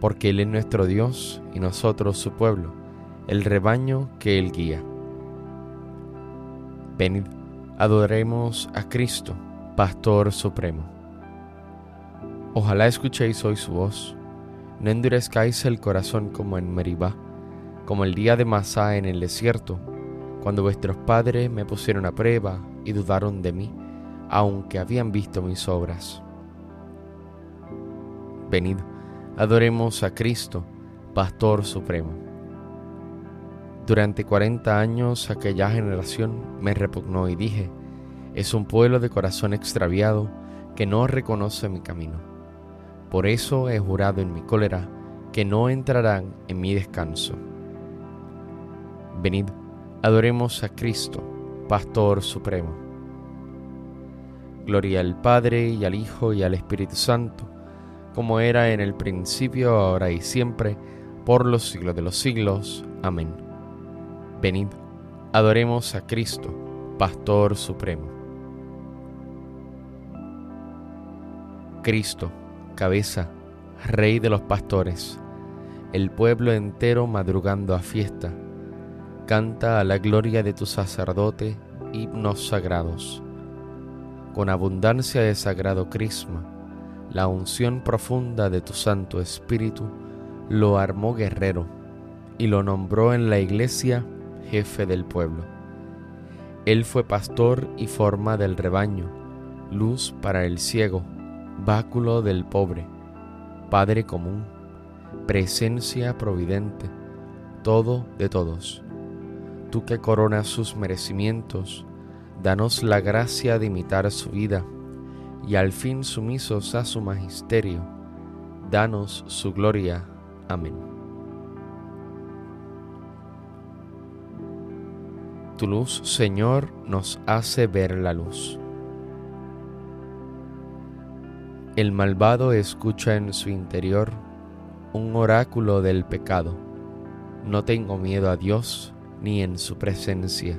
porque Él es nuestro Dios y nosotros su pueblo, el rebaño que Él guía. Venid, adoremos a Cristo, Pastor Supremo. Ojalá escuchéis hoy su voz, no endurezcáis el corazón como en Meribá, como el día de Masá en el desierto, cuando vuestros padres me pusieron a prueba y dudaron de mí, aunque habían visto mis obras. Venid, Adoremos a Cristo, Pastor Supremo. Durante cuarenta años aquella generación me repugnó y dije, es un pueblo de corazón extraviado que no reconoce mi camino. Por eso he jurado en mi cólera que no entrarán en mi descanso. Venid, adoremos a Cristo, Pastor Supremo. Gloria al Padre y al Hijo y al Espíritu Santo como era en el principio, ahora y siempre, por los siglos de los siglos. Amén. Venid, adoremos a Cristo, Pastor Supremo. Cristo, cabeza, Rey de los pastores, el pueblo entero madrugando a fiesta, canta a la gloria de tu sacerdote himnos sagrados. Con abundancia de sagrado crisma, la unción profunda de tu Santo Espíritu lo armó guerrero y lo nombró en la iglesia jefe del pueblo. Él fue pastor y forma del rebaño, luz para el ciego, báculo del pobre, Padre común, presencia providente, todo de todos. Tú que coronas sus merecimientos, danos la gracia de imitar su vida y al fin sumisos a su magisterio, danos su gloria. Amén. Tu luz, Señor, nos hace ver la luz. El malvado escucha en su interior un oráculo del pecado. No tengo miedo a Dios ni en su presencia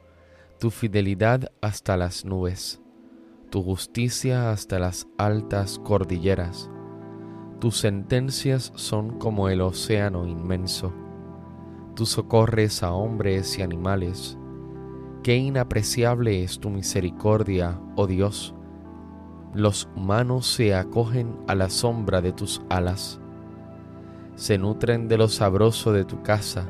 tu fidelidad hasta las nubes. tu justicia hasta las altas cordilleras. Tus sentencias son como el océano inmenso. Tú socorres a hombres y animales. Qué inapreciable es tu misericordia, oh Dios. Los humanos se acogen a la sombra de tus alas. Se nutren de lo sabroso de tu casa.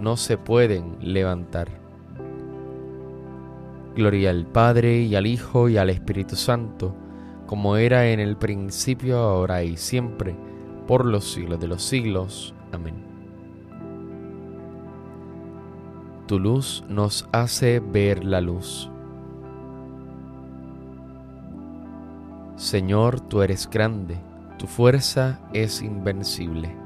no se pueden levantar Gloria al Padre y al Hijo y al Espíritu Santo, como era en el principio, ahora y siempre, por los siglos de los siglos. Amén. Tu luz nos hace ver la luz. Señor, tú eres grande, tu fuerza es invencible.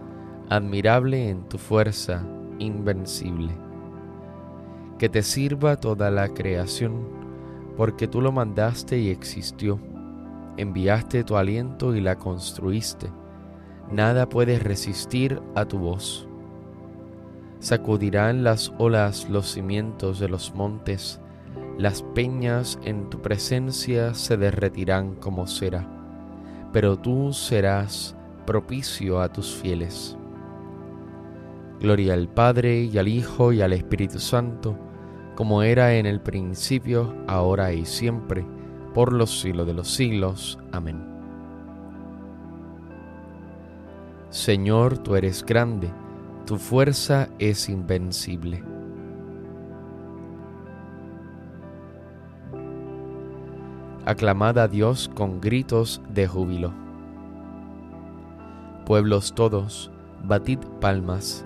admirable en tu fuerza, invencible que te sirva toda la creación, porque tú lo mandaste y existió. Enviaste tu aliento y la construiste. Nada puede resistir a tu voz. Sacudirán las olas los cimientos de los montes, las peñas en tu presencia se derretirán como cera, pero tú serás propicio a tus fieles. Gloria al Padre y al Hijo y al Espíritu Santo, como era en el principio, ahora y siempre, por los siglos de los siglos. Amén. Señor, tú eres grande, tu fuerza es invencible. Aclamad a Dios con gritos de júbilo. Pueblos todos, batid palmas,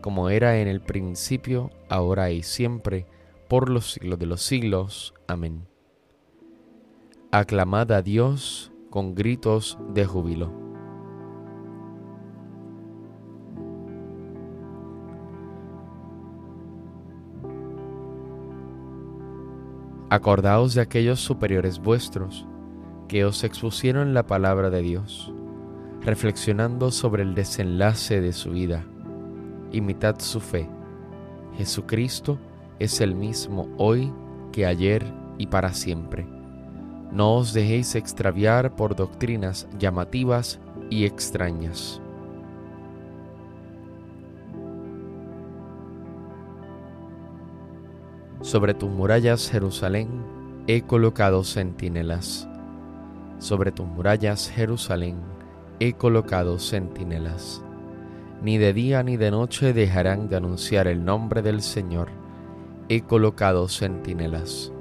como era en el principio, ahora y siempre, por los siglos de los siglos. Amén. Aclamad a Dios con gritos de júbilo. Acordaos de aquellos superiores vuestros que os expusieron la palabra de Dios, reflexionando sobre el desenlace de su vida imitad su fe. Jesucristo es el mismo hoy que ayer y para siempre. No os dejéis extraviar por doctrinas llamativas y extrañas. Sobre tus murallas, Jerusalén, he colocado centinelas. Sobre tus murallas, Jerusalén, he colocado centinelas ni de día ni de noche dejarán de anunciar el nombre del Señor. He colocado centinelas.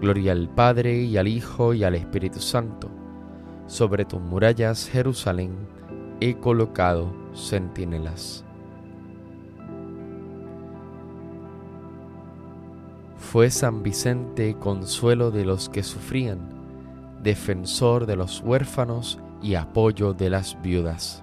Gloria al Padre y al Hijo y al Espíritu Santo. Sobre tus murallas, Jerusalén, he colocado centinelas. Fue San Vicente consuelo de los que sufrían, defensor de los huérfanos y apoyo de las viudas.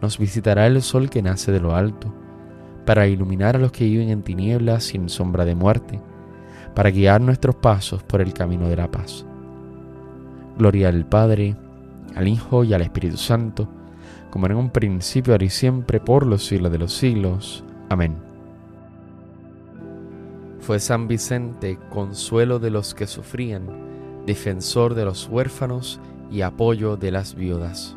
nos visitará el sol que nace de lo alto, para iluminar a los que viven en tinieblas sin sombra de muerte, para guiar nuestros pasos por el camino de la paz. Gloria al Padre, al Hijo y al Espíritu Santo, como en un principio, ahora y siempre, por los siglos de los siglos. Amén. Fue San Vicente consuelo de los que sufrían, defensor de los huérfanos y apoyo de las viudas.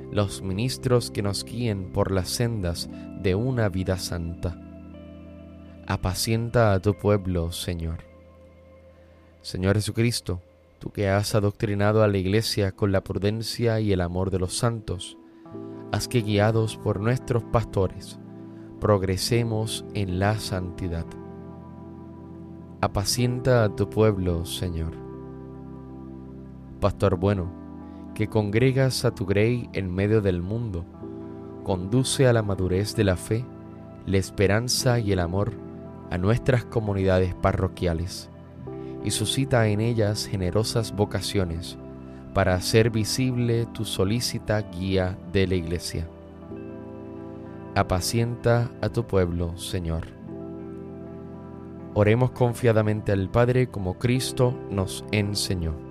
los ministros que nos guíen por las sendas de una vida santa apacienta a tu pueblo, Señor. Señor Jesucristo, tú que has adoctrinado a la Iglesia con la prudencia y el amor de los santos, haz que guiados por nuestros pastores, progresemos en la santidad. Apacienta a tu pueblo, Señor. Pastor bueno, que congregas a tu grey en medio del mundo, conduce a la madurez de la fe, la esperanza y el amor a nuestras comunidades parroquiales y suscita en ellas generosas vocaciones para hacer visible tu solícita guía de la Iglesia. Apacienta a tu pueblo, Señor. Oremos confiadamente al Padre como Cristo nos enseñó.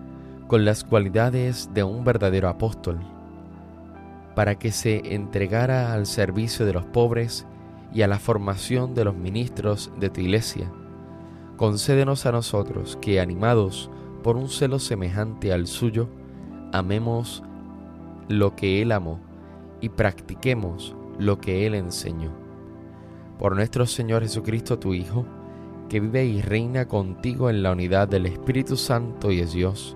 con las cualidades de un verdadero apóstol, para que se entregara al servicio de los pobres y a la formación de los ministros de tu iglesia. Concédenos a nosotros que, animados por un celo semejante al suyo, amemos lo que Él amó y practiquemos lo que Él enseñó. Por nuestro Señor Jesucristo, tu Hijo, que vive y reina contigo en la unidad del Espíritu Santo y es Dios,